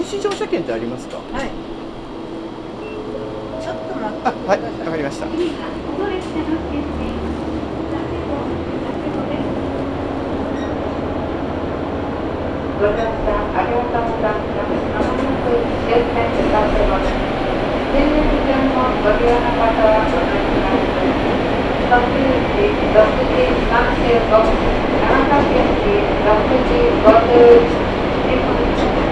ません一日乗車券ってありますか？はい。ちょっと待ってあはいください。わかりましたご乗車ありがとうございます。まもなく終点いたします。電源線のご利用の方はいします。特急時6時35分、長崎駅6時52分、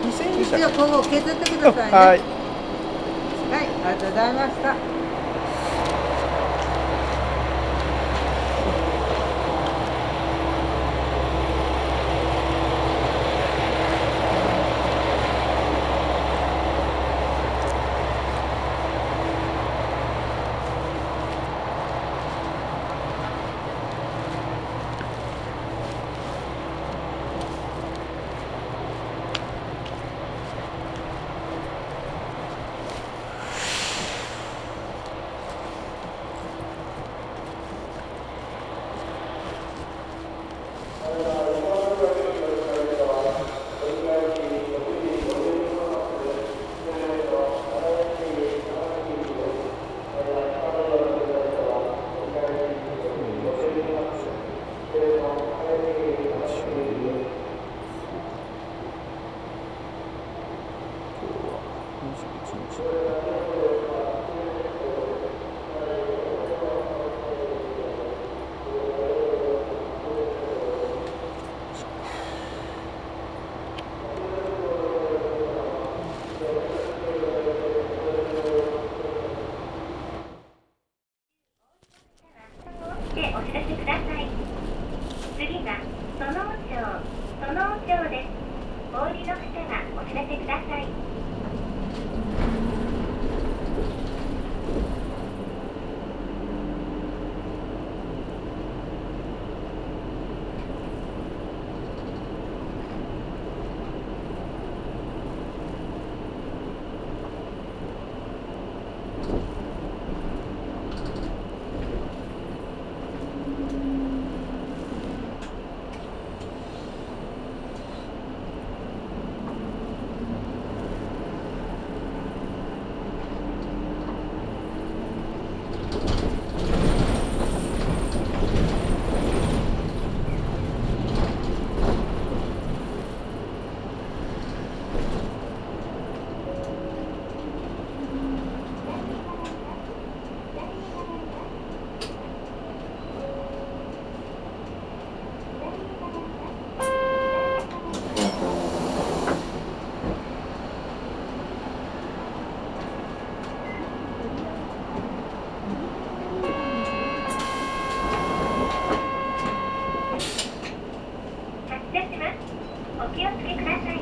した。2000円でした一応ここを削ってくださいね。はいはい、ありがとうございました。お気をつけください。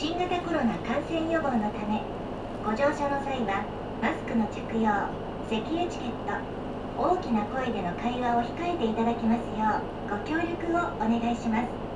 新型コロナ感染予防のためご乗車の際はマスクの着用咳エチケット大きな声での会話を控えていただきますようご協力をお願いします。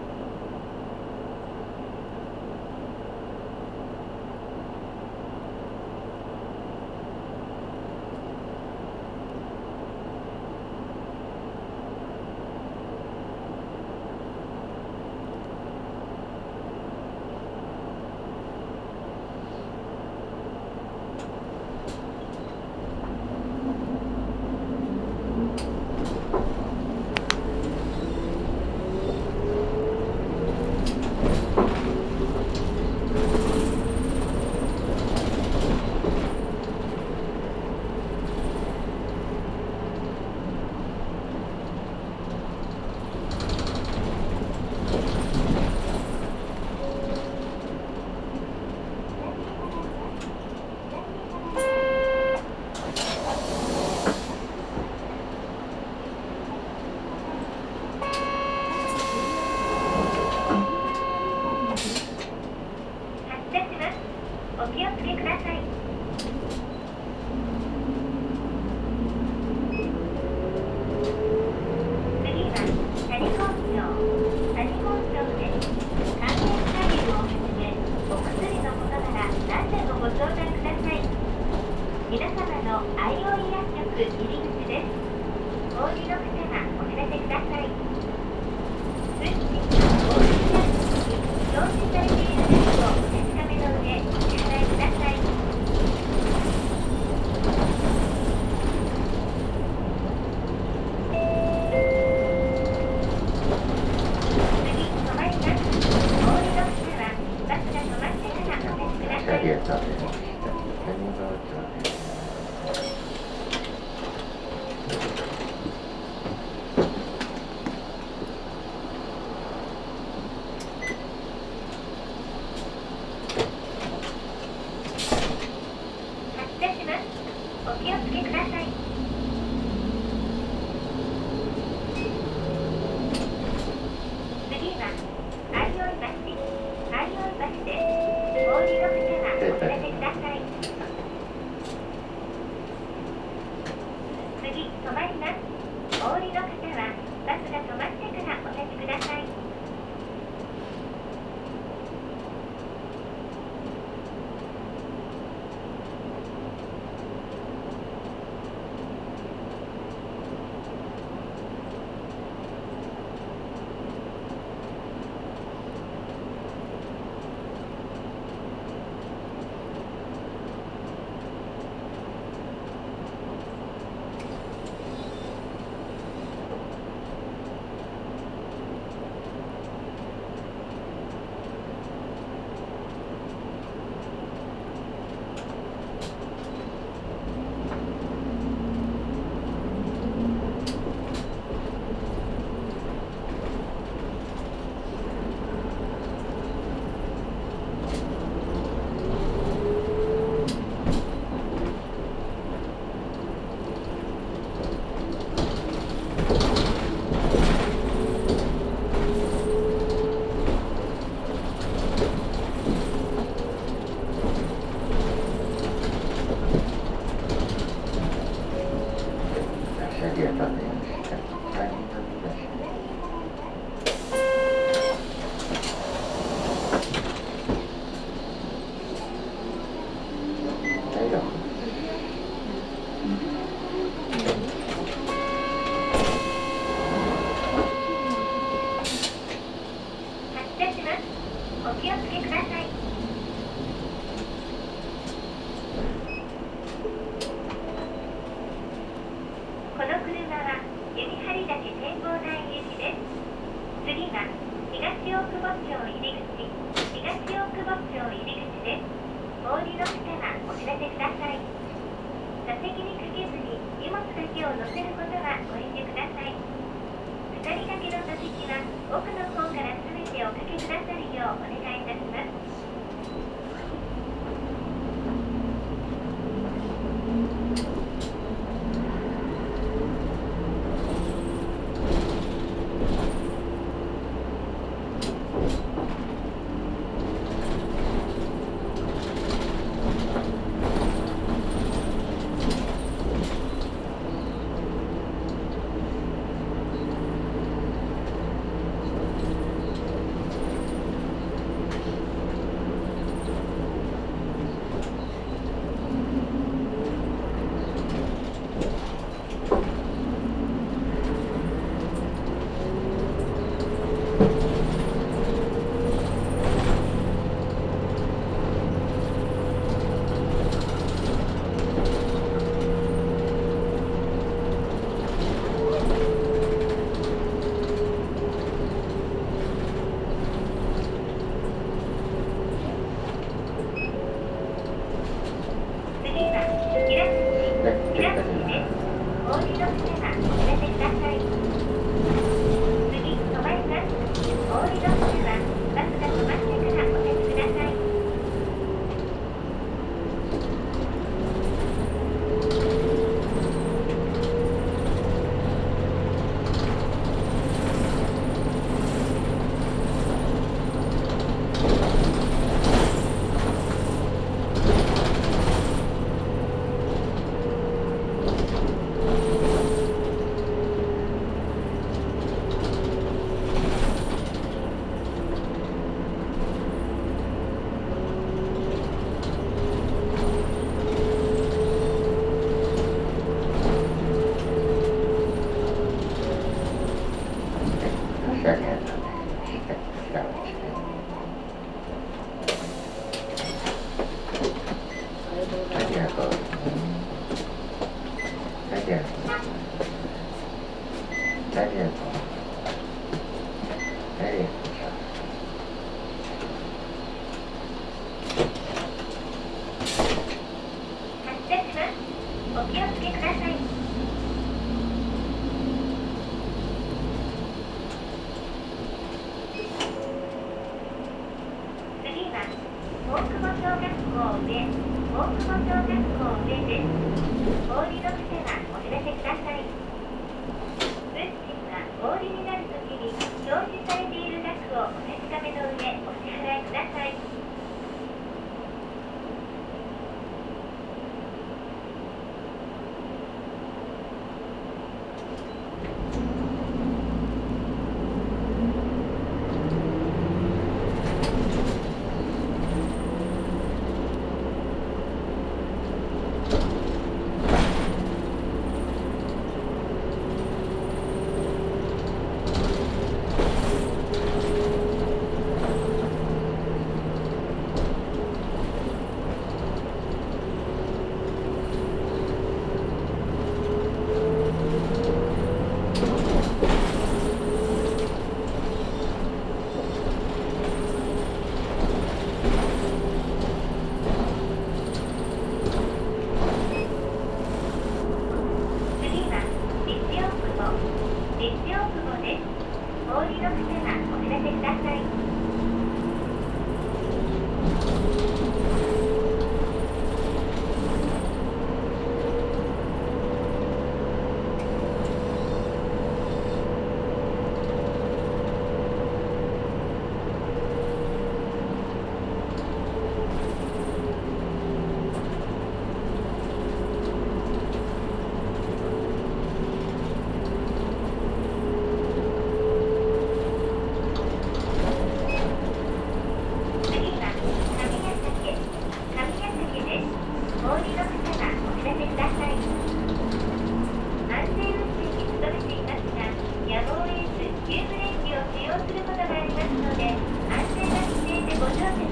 用することがありますので安全な姿勢でご乗車